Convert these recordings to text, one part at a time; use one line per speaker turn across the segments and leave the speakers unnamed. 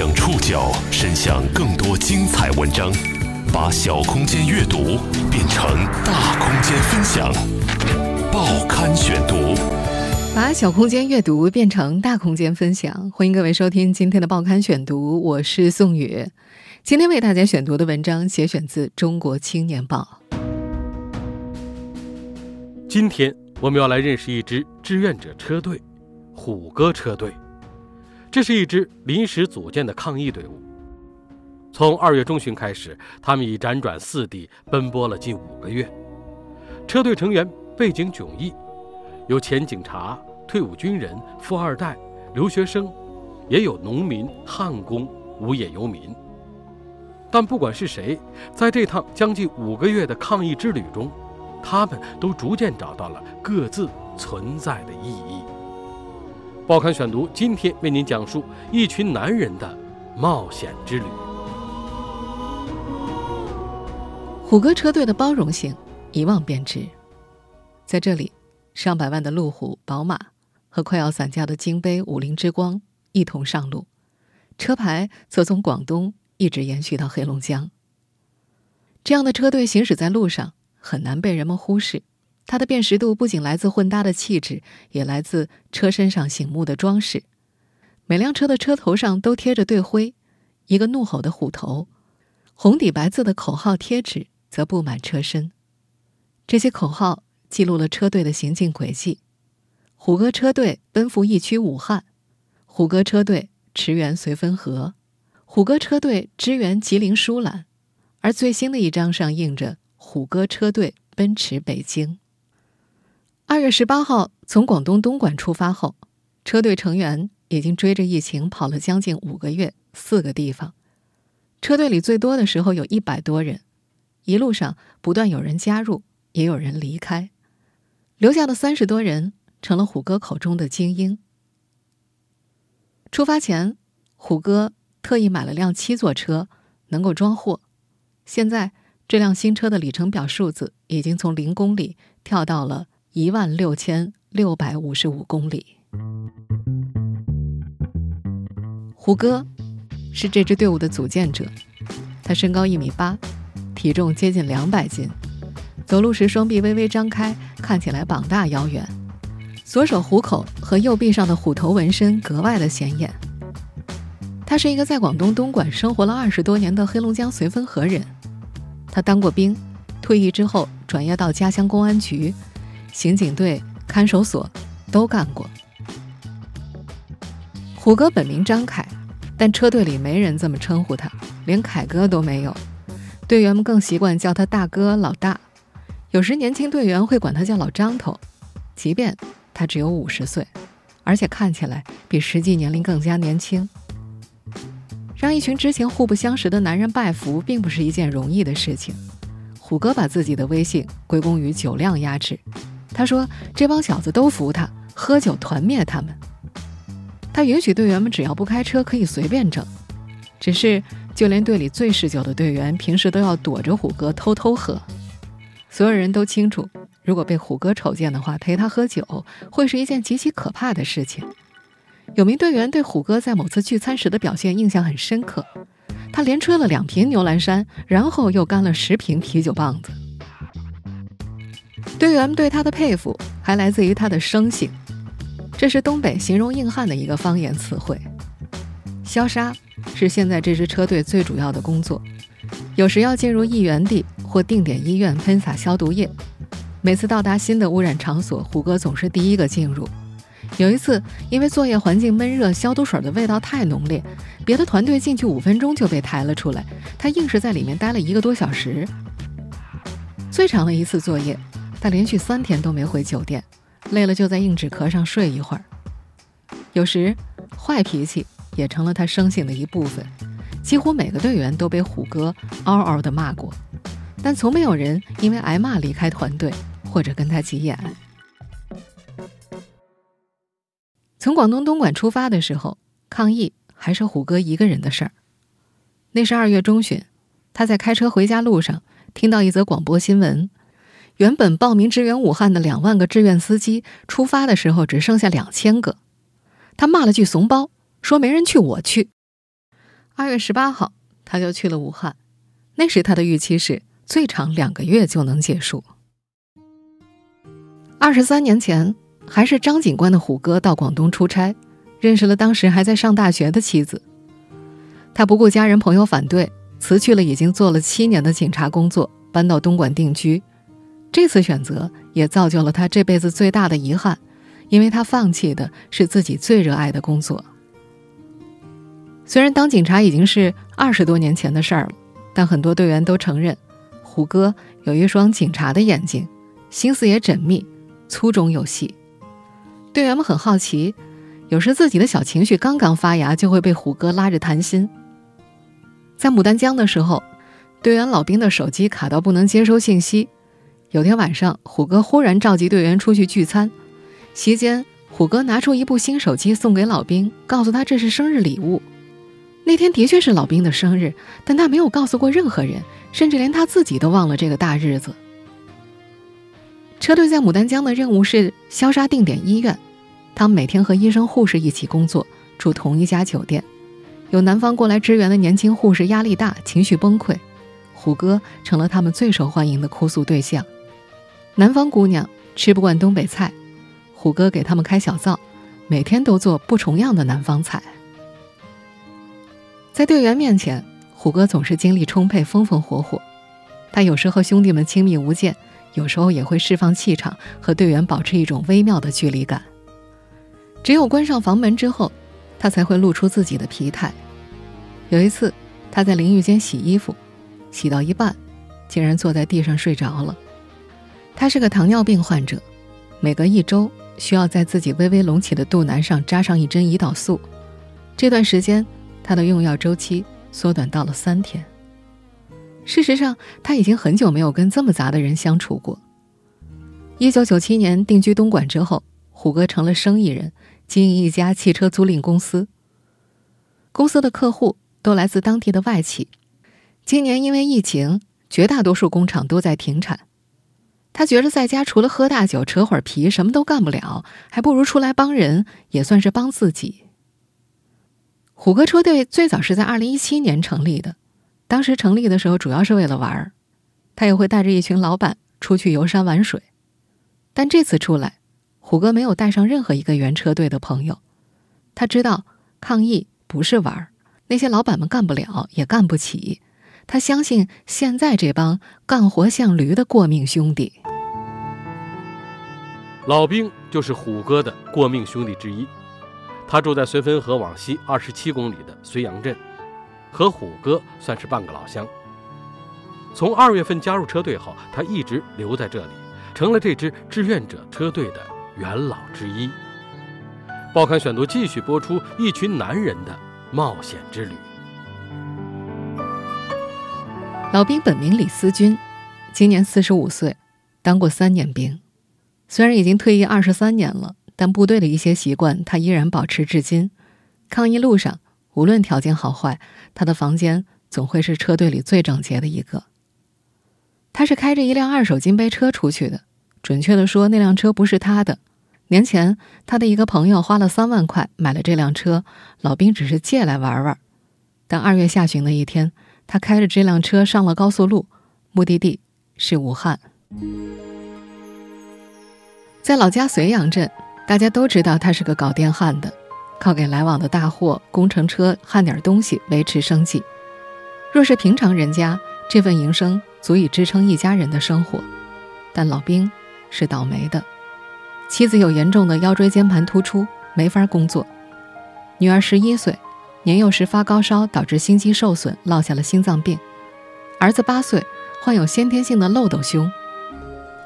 将触角伸向更多精彩文章，把小空间阅读变成大空间分享。报刊选读，
把小空间阅读变成大空间分享。欢迎各位收听今天的报刊选读，我是宋宇。今天为大家选读的文章节选自《中国青年报》。
今天我们要来认识一支志愿者车队——虎哥车队。这是一支临时组建的抗疫队伍。从二月中旬开始，他们已辗转四地，奔波了近五个月。车队成员背景迥异，有前警察、退伍军人、富二代、留学生，也有农民、焊工、无业游民。但不管是谁，在这趟将近五个月的抗疫之旅中，他们都逐渐找到了各自存在的意义。报刊选读，今天为您讲述一群男人的冒险之旅。
虎哥车队的包容性一望便知，在这里，上百万的路虎、宝马和快要散架的金杯、五菱之光一同上路，车牌则从广东一直延续到黑龙江。这样的车队行驶在路上，很难被人们忽视。它的辨识度不仅来自混搭的气质，也来自车身上醒目的装饰。每辆车的车头上都贴着队徽，一个怒吼的虎头，红底白字的口号贴纸则布满车身。这些口号记录了车队的行进轨迹：虎哥车队奔赴疫区武汉，虎哥车队驰援绥芬河，虎哥车队支援吉林舒兰。而最新的一张上印着“虎哥车队奔驰北京”。二月十八号从广东东莞出发后，车队成员已经追着疫情跑了将近五个月，四个地方。车队里最多的时候有一百多人，一路上不断有人加入，也有人离开，留下的三十多人成了虎哥口中的精英。出发前，虎哥特意买了辆七座车，能够装货。现在这辆新车的里程表数字已经从零公里跳到了。一万六千六百五十五公里。胡歌是这支队伍的组建者，他身高一米八，体重接近两百斤，走路时双臂微微张开，看起来膀大腰圆，左手虎口和右臂上的虎头纹身格外的显眼。他是一个在广东东莞生活了二十多年的黑龙江绥芬河人，他当过兵，退役之后转业到家乡公安局。刑警队、看守所都干过。虎哥本名张凯，但车队里没人这么称呼他，连凯哥都没有。队员们更习惯叫他大哥、老大。有时年轻队员会管他叫老张头，即便他只有五十岁，而且看起来比实际年龄更加年轻。让一群之前互不相识的男人拜服，并不是一件容易的事情。虎哥把自己的威信归功于酒量压制。他说：“这帮小子都服他，喝酒团灭他们。他允许队员们只要不开车可以随便整，只是就连队里最嗜酒的队员，平时都要躲着虎哥偷偷喝。所有人都清楚，如果被虎哥瞅见的话，陪他喝酒会是一件极其可怕的事情。有名队员对虎哥在某次聚餐时的表现印象很深刻，他连吹了两瓶牛栏山，然后又干了十瓶啤酒棒子。”队员们对他的佩服还来自于他的生性，这是东北形容硬汉的一个方言词汇。消杀是现在这支车队最主要的工作，有时要进入疫源地或定点医院喷洒消毒液。每次到达新的污染场所，虎哥总是第一个进入。有一次，因为作业环境闷热，消毒水的味道太浓烈，别的团队进去五分钟就被抬了出来，他硬是在里面待了一个多小时。最长的一次作业。他连续三天都没回酒店，累了就在硬纸壳上睡一会儿。有时，坏脾气也成了他生性的一部分。几乎每个队员都被虎哥嗷嗷的骂过，但从没有人因为挨骂离开团队或者跟他急眼。从广东东莞出发的时候，抗议还是虎哥一个人的事儿。那是二月中旬，他在开车回家路上听到一则广播新闻。原本报名支援武汉的两万个志愿司机，出发的时候只剩下两千个。他骂了句“怂包”，说没人去我去。二月十八号，他就去了武汉。那时他的预期是最长两个月就能结束。二十三年前，还是张警官的虎哥到广东出差，认识了当时还在上大学的妻子。他不顾家人朋友反对，辞去了已经做了七年的警察工作，搬到东莞定居。这次选择也造就了他这辈子最大的遗憾，因为他放弃的是自己最热爱的工作。虽然当警察已经是二十多年前的事儿了，但很多队员都承认，虎哥有一双警察的眼睛，心思也缜密，粗中有细。队员们很好奇，有时自己的小情绪刚刚发芽，就会被虎哥拉着谈心。在牡丹江的时候，队员老兵的手机卡到不能接收信息。有天晚上，虎哥忽然召集队员出去聚餐，席间，虎哥拿出一部新手机送给老兵，告诉他这是生日礼物。那天的确是老兵的生日，但他没有告诉过任何人，甚至连他自己都忘了这个大日子。车队在牡丹江的任务是消杀定点医院，他们每天和医生、护士一起工作，住同一家酒店。有南方过来支援的年轻护士压力大，情绪崩溃，虎哥成了他们最受欢迎的哭诉对象。南方姑娘吃不惯东北菜，虎哥给他们开小灶，每天都做不重样的南方菜。在队员面前，虎哥总是精力充沛、风风火火。他有时和兄弟们亲密无间，有时候也会释放气场，和队员保持一种微妙的距离感。只有关上房门之后，他才会露出自己的疲态。有一次，他在淋浴间洗衣服，洗到一半，竟然坐在地上睡着了。他是个糖尿病患者，每隔一周需要在自己微微隆起的肚腩上扎上一针胰岛素。这段时间，他的用药周期缩短到了三天。事实上，他已经很久没有跟这么杂的人相处过。一九九七年定居东莞之后，虎哥成了生意人，经营一家汽车租赁公司。公司的客户都来自当地的外企。今年因为疫情，绝大多数工厂都在停产。他觉得在家除了喝大酒、扯会儿皮，什么都干不了，还不如出来帮人，也算是帮自己。虎哥车队最早是在二零一七年成立的，当时成立的时候主要是为了玩儿，他也会带着一群老板出去游山玩水。但这次出来，虎哥没有带上任何一个原车队的朋友，他知道抗议不是玩儿，那些老板们干不了，也干不起。他相信现在这帮干活像驴的过命兄弟。
老兵就是虎哥的过命兄弟之一，他住在绥芬河往西二十七公里的绥阳镇，和虎哥算是半个老乡。从二月份加入车队后，他一直留在这里，成了这支志愿者车队的元老之一。报刊选读继续播出一群男人的冒险之旅。
老兵本名李思军，今年四十五岁，当过三年兵。虽然已经退役二十三年了，但部队的一些习惯他依然保持至今。抗疫路上，无论条件好坏，他的房间总会是车队里最整洁的一个。他是开着一辆二手金杯车出去的，准确的说，那辆车不是他的。年前，他的一个朋友花了三万块买了这辆车，老兵只是借来玩玩。但二月下旬的一天。他开着这辆车上了高速路，目的地是武汉。在老家绥阳镇，大家都知道他是个搞电焊的，靠给来往的大货、工程车焊点东西维持生计。若是平常人家，这份营生足以支撑一家人的生活。但老兵是倒霉的，妻子有严重的腰椎间盘突出，没法工作；女儿十一岁。年幼时发高烧，导致心肌受损，落下了心脏病。儿子八岁，患有先天性的漏斗胸。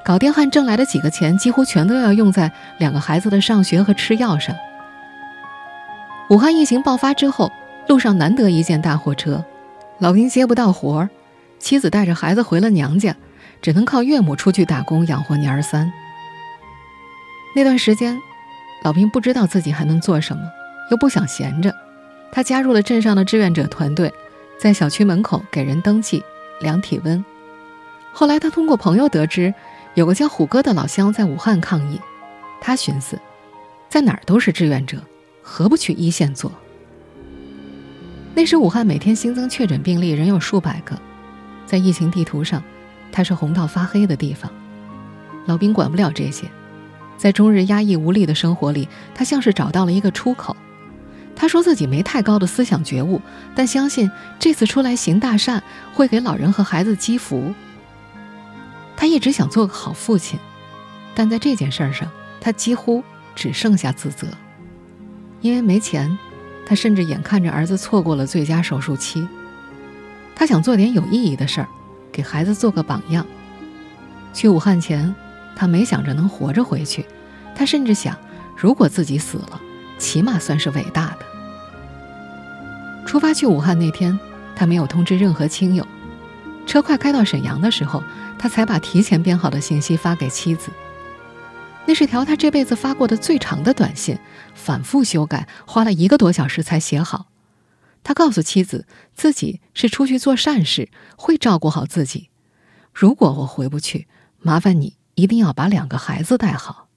搞电焊挣来的几个钱，几乎全都要用在两个孩子的上学和吃药上。武汉疫情爆发之后，路上难得一见大货车，老兵接不到活儿，妻子带着孩子回了娘家，只能靠岳母出去打工养活娘儿三。那段时间，老兵不知道自己还能做什么，又不想闲着。他加入了镇上的志愿者团队，在小区门口给人登记、量体温。后来，他通过朋友得知，有个叫虎哥的老乡在武汉抗疫。他寻思，在哪儿都是志愿者，何不去一线做？那时武汉每天新增确诊病例仍有数百个，在疫情地图上，它是红到发黑的地方。老兵管不了这些，在终日压抑无力的生活里，他像是找到了一个出口。他说自己没太高的思想觉悟，但相信这次出来行大善会给老人和孩子积福。他一直想做个好父亲，但在这件事上，他几乎只剩下自责，因为没钱，他甚至眼看着儿子错过了最佳手术期。他想做点有意义的事儿，给孩子做个榜样。去武汉前，他没想着能活着回去，他甚至想，如果自己死了。起码算是伟大的。出发去武汉那天，他没有通知任何亲友。车快开到沈阳的时候，他才把提前编好的信息发给妻子。那是条他这辈子发过的最长的短信，反复修改，花了一个多小时才写好。他告诉妻子，自己是出去做善事，会照顾好自己。如果我回不去，麻烦你一定要把两个孩子带好。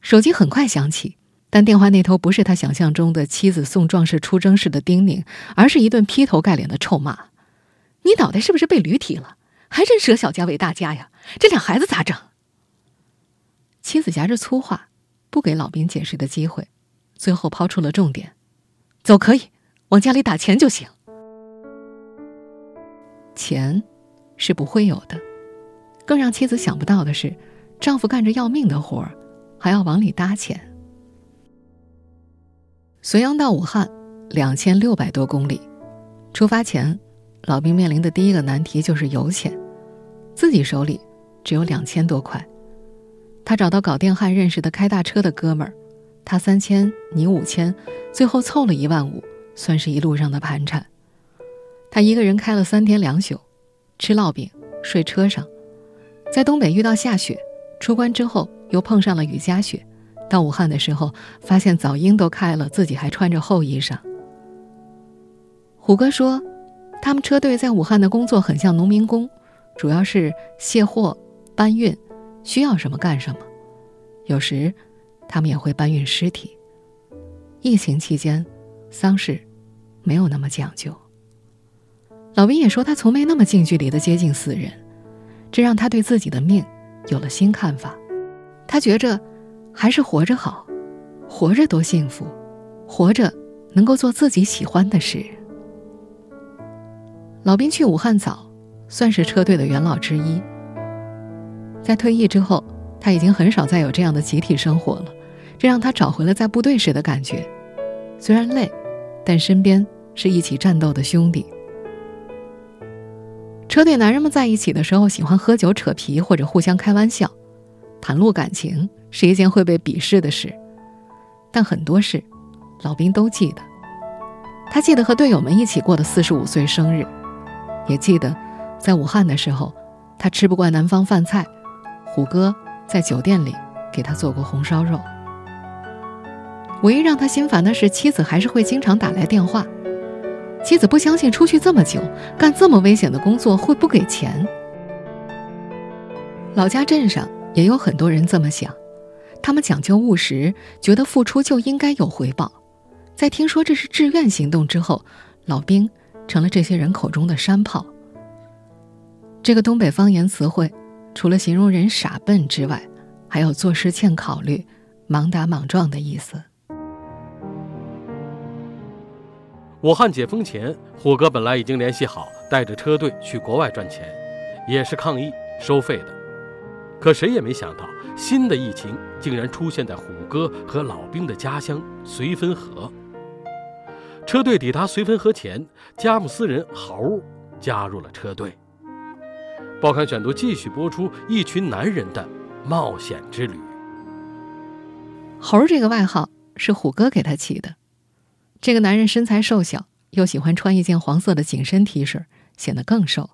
手机很快响起。但电话那头不是他想象中的妻子送壮士出征似的叮咛，而是一顿劈头盖脸的臭骂：“你脑袋是不是被驴踢了？还真舍小家为大家呀！这俩孩子咋整？”妻子夹着粗话，不给老兵解释的机会，最后抛出了重点：“走可以，往家里打钱就行。钱是不会有的。更让妻子想不到的是，丈夫干着要命的活儿，还要往里搭钱。”绥阳到武汉，两千六百多公里。出发前，老兵面临的第一个难题就是油钱，自己手里只有两千多块。他找到搞电焊认识的开大车的哥们儿，他三千，你五千，最后凑了一万五，算是一路上的盘缠。他一个人开了三天两宿，吃烙饼，睡车上，在东北遇到下雪，出关之后又碰上了雨夹雪。到武汉的时候，发现早樱都开了，自己还穿着厚衣裳。虎哥说，他们车队在武汉的工作很像农民工，主要是卸货、搬运，需要什么干什么。有时，他们也会搬运尸体。疫情期间，丧事没有那么讲究。老兵也说，他从没那么近距离的接近死人，这让他对自己的命有了新看法。他觉着。还是活着好，活着多幸福，活着能够做自己喜欢的事。老兵去武汉早，算是车队的元老之一。在退役之后，他已经很少再有这样的集体生活了，这让他找回了在部队时的感觉。虽然累，但身边是一起战斗的兄弟。车队男人们在一起的时候，喜欢喝酒扯皮或者互相开玩笑，袒露感情。是一件会被鄙视的事，但很多事，老兵都记得。他记得和队友们一起过的四十五岁生日，也记得在武汉的时候，他吃不惯南方饭菜，虎哥在酒店里给他做过红烧肉。唯一让他心烦的是，妻子还是会经常打来电话。妻子不相信出去这么久，干这么危险的工作会不给钱。老家镇上也有很多人这么想。他们讲究务实，觉得付出就应该有回报。在听说这是志愿行动之后，老兵成了这些人口中的山炮。这个东北方言词汇，除了形容人傻笨之外，还有做事欠考虑、莽打莽撞的意思。
武汉解封前，虎哥本来已经联系好，带着车队去国外赚钱，也是抗疫收费的。可谁也没想到，新的疫情竟然出现在虎哥和老兵的家乡绥芬河。车队抵达绥芬河前，佳木斯人猴加入了车队。报刊选读继续播出一群男人的冒险之旅。
猴这个外号是虎哥给他起的。这个男人身材瘦小，又喜欢穿一件黄色的紧身 T 恤，显得更瘦。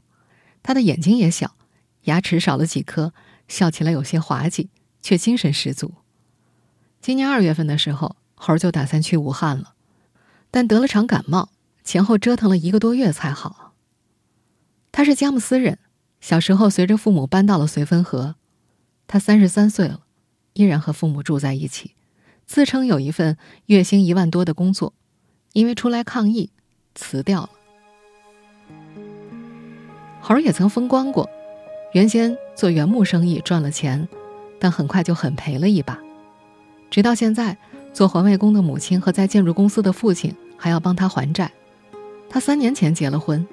他的眼睛也小，牙齿少了几颗。笑起来有些滑稽，却精神十足。今年二月份的时候，猴儿就打算去武汉了，但得了场感冒，前后折腾了一个多月才好。他是佳木斯人，小时候随着父母搬到了绥芬河。他三十三岁了，依然和父母住在一起，自称有一份月薪一万多的工作，因为出来抗议，辞掉了。猴儿也曾风光过，原先做原木生意赚了钱，但很快就很赔了一把。直到现在，做环卫工的母亲和在建筑公司的父亲还要帮他还债。他三年前结了婚，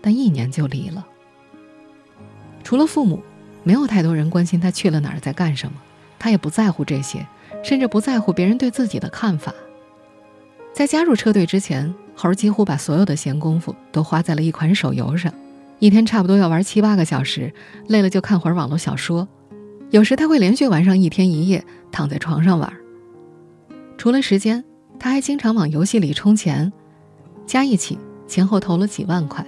但一年就离了。除了父母，没有太多人关心他去了哪儿，在干什么。他也不在乎这些，甚至不在乎别人对自己的看法。在加入车队之前，猴几乎把所有的闲工夫都花在了一款手游上，一天差不多要玩七八个小时，累了就看会儿网络小说。有时他会连续玩上一天一夜，躺在床上玩。除了时间，他还经常往游戏里充钱，加一起前后投了几万块。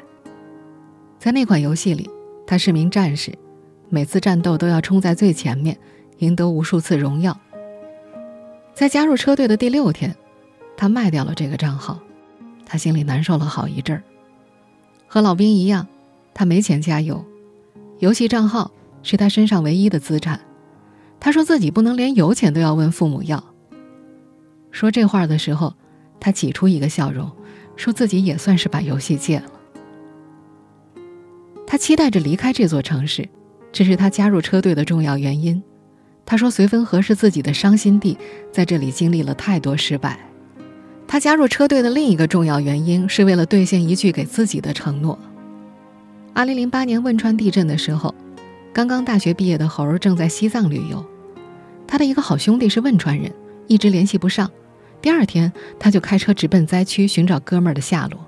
在那款游戏里，他是名战士，每次战斗都要冲在最前面，赢得无数次荣耀。在加入车队的第六天，他卖掉了这个账号，他心里难受了好一阵儿。和老兵一样，他没钱加油，游戏账号是他身上唯一的资产。他说自己不能连油钱都要问父母要。说这话的时候，他挤出一个笑容，说自己也算是把游戏戒了。他期待着离开这座城市，这是他加入车队的重要原因。他说绥芬河是自己的伤心地，在这里经历了太多失败。他加入车队的另一个重要原因是为了兑现一句给自己的承诺。二零零八年汶川地震的时候，刚刚大学毕业的猴儿正在西藏旅游，他的一个好兄弟是汶川人，一直联系不上。第二天，他就开车直奔灾区寻找哥们儿的下落。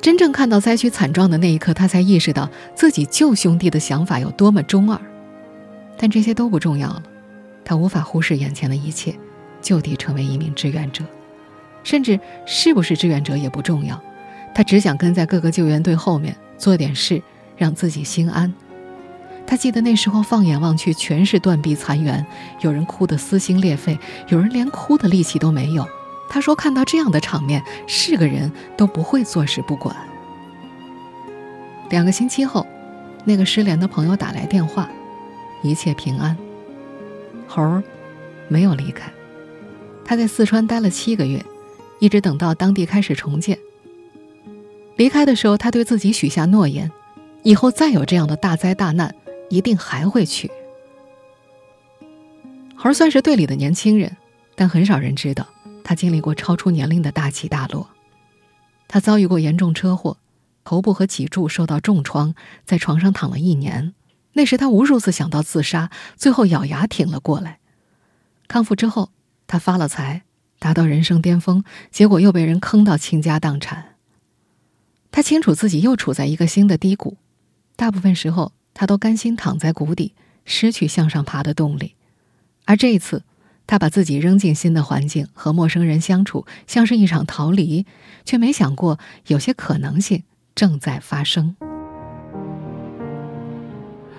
真正看到灾区惨状的那一刻，他才意识到自己救兄弟的想法有多么中二。但这些都不重要了，他无法忽视眼前的一切，就地成为一名志愿者，甚至是不是志愿者也不重要，他只想跟在各个救援队后面做点事，让自己心安。他记得那时候，放眼望去全是断壁残垣，有人哭得撕心裂肺，有人连哭的力气都没有。他说：“看到这样的场面，是个人都不会坐视不管。”两个星期后，那个失联的朋友打来电话，一切平安。猴儿没有离开，他在四川待了七个月，一直等到当地开始重建。离开的时候，他对自己许下诺言：以后再有这样的大灾大难。一定还会去。猴算是队里的年轻人，但很少人知道他经历过超出年龄的大起大落。他遭遇过严重车祸，头部和脊柱受到重创，在床上躺了一年。那时他无数次想到自杀，最后咬牙挺了过来。康复之后，他发了财，达到人生巅峰，结果又被人坑到倾家荡产。他清楚自己又处在一个新的低谷，大部分时候。他都甘心躺在谷底，失去向上爬的动力。而这一次，他把自己扔进新的环境，和陌生人相处，像是一场逃离，却没想过有些可能性正在发生。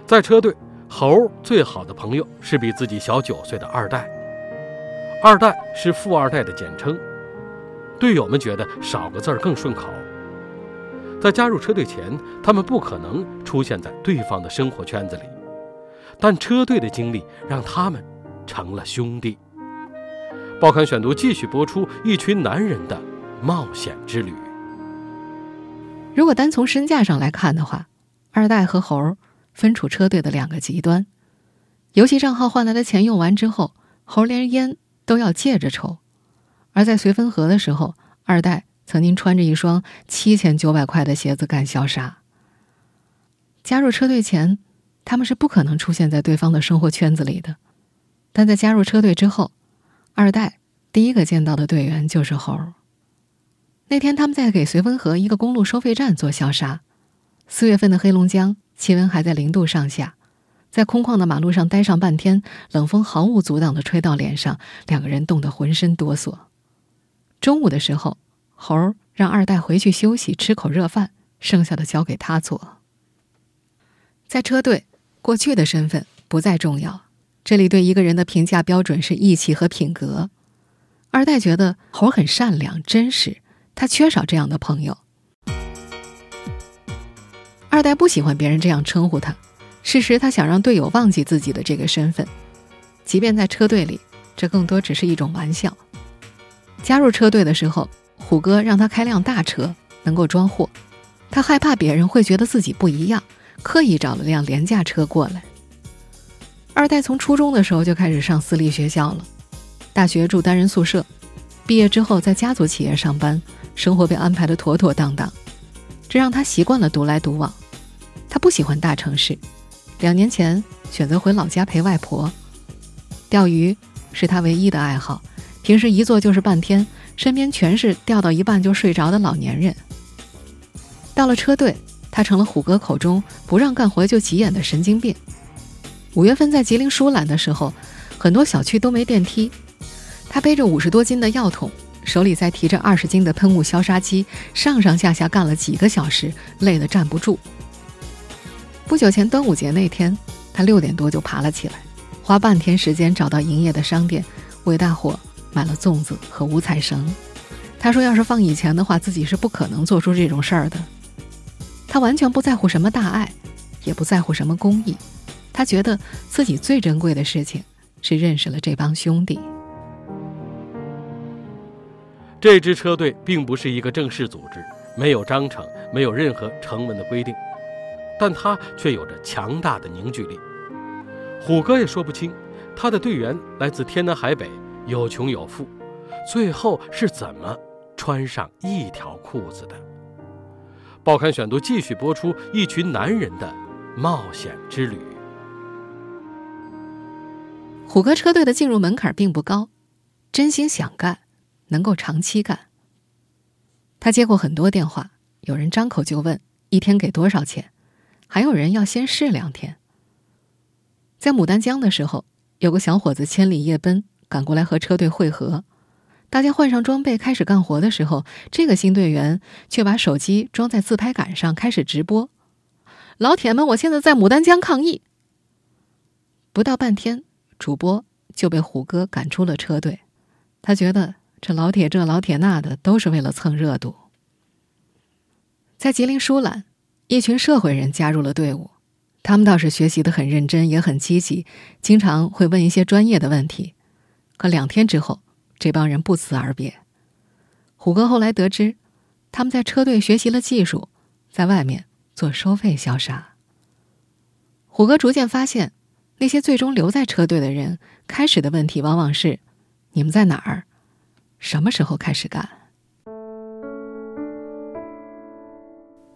在车队，猴最好的朋友是比自己小九岁的二代。二代是富二代的简称，队友们觉得少个字儿更顺口。在加入车队前，他们不可能出现在对方的生活圈子里，但车队的经历让他们成了兄弟。报刊选读继续播出一群男人的冒险之旅。
如果单从身价上来看的话，二代和猴分处车队的两个极端。游戏账号换来的钱用完之后，猴连烟都要借着抽；而在绥芬河的时候，二代。曾经穿着一双七千九百块的鞋子干消杀。加入车队前，他们是不可能出现在对方的生活圈子里的。但在加入车队之后，二代第一个见到的队员就是猴。那天他们在给绥芬河一个公路收费站做消杀。四月份的黑龙江气温还在零度上下，在空旷的马路上待上半天，冷风毫无阻挡的吹到脸上，两个人冻得浑身哆嗦。中午的时候。猴儿让二代回去休息，吃口热饭，剩下的交给他做。在车队，过去的身份不再重要，这里对一个人的评价标准是义气和品格。二代觉得猴儿很善良、真实，他缺少这样的朋友。二代不喜欢别人这样称呼他，事实他想让队友忘记自己的这个身份，即便在车队里，这更多只是一种玩笑。加入车队的时候。虎哥让他开辆大车，能够装货。他害怕别人会觉得自己不一样，刻意找了辆廉价车过来。二代从初中的时候就开始上私立学校了，大学住单人宿舍，毕业之后在家族企业上班，生活被安排的妥妥当当，这让他习惯了独来独往。他不喜欢大城市，两年前选择回老家陪外婆。钓鱼是他唯一的爱好，平时一坐就是半天，身边全是钓到一半就睡着的老年人。到了车队，他成了虎哥口中不让干活就急眼的神经病。五月份在吉林疏懒的时候，很多小区都没电梯。他背着五十多斤的药桶，手里再提着二十斤的喷雾消杀机，上上下下干了几个小时，累得站不住。不久前端午节那天，他六点多就爬了起来，花半天时间找到营业的商店，为大伙买了粽子和五彩绳。他说：“要是放以前的话，自己是不可能做出这种事儿的。他完全不在乎什么大爱，也不在乎什么公益。”他觉得自己最珍贵的事情是认识了这帮兄弟。
这支车队并不是一个正式组织，没有章程，没有任何成文的规定，但它却有着强大的凝聚力。虎哥也说不清，他的队员来自天南海北，有穷有富，最后是怎么穿上一条裤子的？报刊选读继续播出一群男人的冒险之旅。
虎哥车队的进入门槛并不高，真心想干，能够长期干。他接过很多电话，有人张口就问一天给多少钱，还有人要先试两天。在牡丹江的时候，有个小伙子千里夜奔赶过来和车队会合，大家换上装备开始干活的时候，这个新队员却把手机装在自拍杆上开始直播：“老铁们，我现在在牡丹江抗议。”不到半天。主播就被虎哥赶出了车队，他觉得这老铁这老铁那的都是为了蹭热度。在吉林舒兰，一群社会人加入了队伍，他们倒是学习的很认真，也很积极，经常会问一些专业的问题。可两天之后，这帮人不辞而别。虎哥后来得知，他们在车队学习了技术，在外面做收费消杀。虎哥逐渐发现。那些最终留在车队的人，开始的问题往往是：你们在哪儿？什么时候开始干？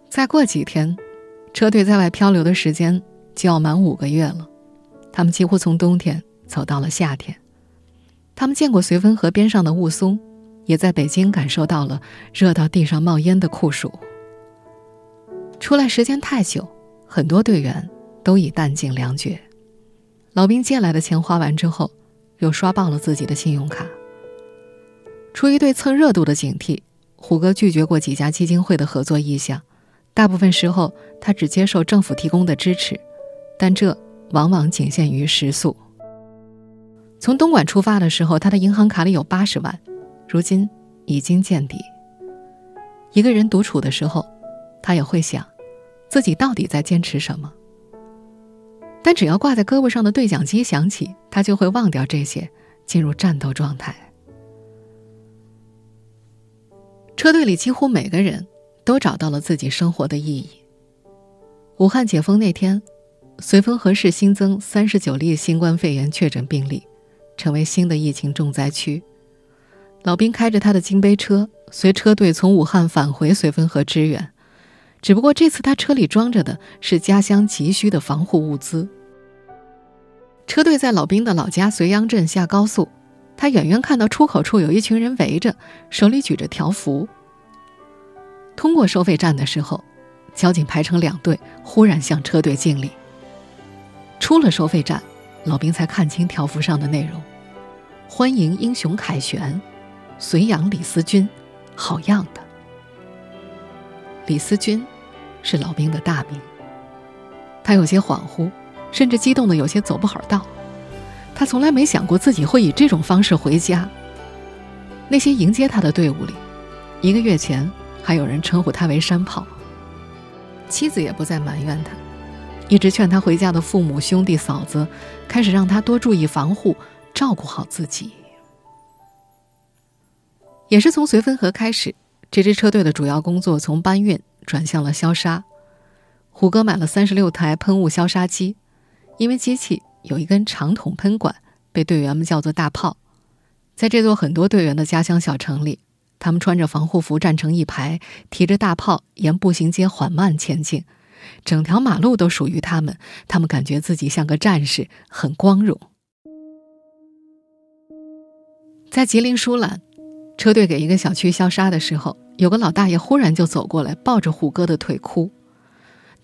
再过几天，车队在外漂流的时间就要满五个月了。他们几乎从冬天走到了夏天。他们见过绥芬河边上的雾凇，也在北京感受到了热到地上冒烟的酷暑。出来时间太久，很多队员都已弹尽粮绝。老兵借来的钱花完之后，又刷爆了自己的信用卡。出于对蹭热度的警惕，虎哥拒绝过几家基金会的合作意向。大部分时候，他只接受政府提供的支持，但这往往仅限于食宿。从东莞出发的时候，他的银行卡里有八十万，如今已经见底。一个人独处的时候，他也会想，自己到底在坚持什么。但只要挂在胳膊上的对讲机响起，他就会忘掉这些，进入战斗状态。车队里几乎每个人都找到了自己生活的意义。武汉解封那天，绥芬河市新增三十九例新冠肺炎确诊病例，成为新的疫情重灾区。老兵开着他的金杯车，随车队从武汉返回绥芬河支援。只不过这次他车里装着的是家乡急需的防护物资。车队在老兵的老家绥阳镇下高速，他远远看到出口处有一群人围着，手里举着条幅。通过收费站的时候，交警排成两队，忽然向车队敬礼。出了收费站，老兵才看清条幅上的内容：“欢迎英雄凯旋，绥阳李思军，好样的。”李思军。是老兵的大名。他有些恍惚，甚至激动的有些走不好道。他从来没想过自己会以这种方式回家。那些迎接他的队伍里，一个月前还有人称呼他为“山炮”。妻子也不再埋怨他，一直劝他回家的父母、兄弟、嫂子，开始让他多注意防护，照顾好自己。也是从绥芬河开始，这支车队的主要工作从搬运转向了消杀。虎哥买了三十六台喷雾消杀机，因为机器有一根长筒喷管，被队员们叫做“大炮”。在这座很多队员的家乡小城里，他们穿着防护服站成一排，提着大炮沿步行街缓慢前进，整条马路都属于他们。他们感觉自己像个战士，很光荣。在吉林舒兰，车队给一个小区消杀的时候，有个老大爷忽然就走过来，抱着虎哥的腿哭。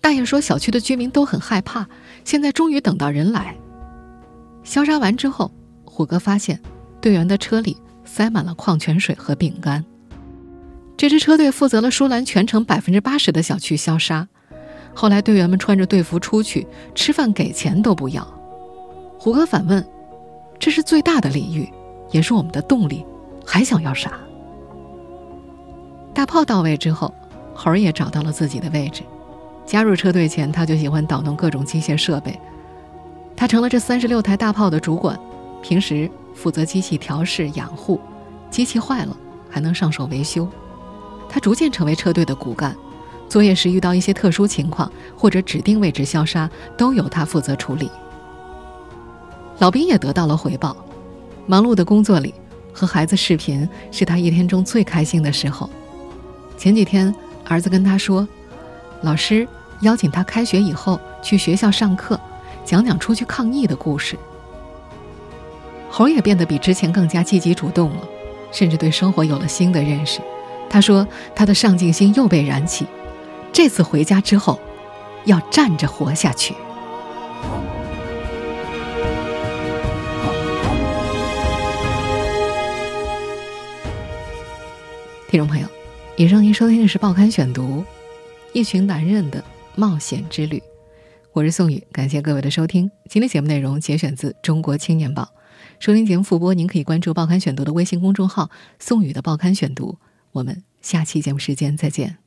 大爷说：“小区的居民都很害怕，现在终于等到人来。”消杀完之后，虎哥发现队员的车里塞满了矿泉水和饼干。这支车队负责了舒兰全城百分之八十的小区消杀。后来队员们穿着队服出去吃饭，给钱都不要。虎哥反问：“这是最大的礼遇，也是我们的动力，还想要啥？”大炮到位之后，猴儿也找到了自己的位置。加入车队前，他就喜欢捣弄各种机械设备。他成了这三十六台大炮的主管，平时负责机器调试养护，机器坏了还能上手维修。他逐渐成为车队的骨干，作业时遇到一些特殊情况或者指定位置消杀，都由他负责处理。老兵也得到了回报，忙碌的工作里和孩子视频是他一天中最开心的时候。前几天，儿子跟他说，老师。邀请他开学以后去学校上课，讲讲出去抗疫的故事。猴也变得比之前更加积极主动了，甚至对生活有了新的认识。他说，他的上进心又被燃起，这次回家之后，要站着活下去。听众朋友，以上您收听的是《报刊选读》，一群男人的。冒险之旅，我是宋宇，感谢各位的收听。今天节目内容节选自《中国青年报》，收听节目复播，您可以关注《报刊选读》的微信公众号“宋宇的报刊选读”。我们下期节目时间再见。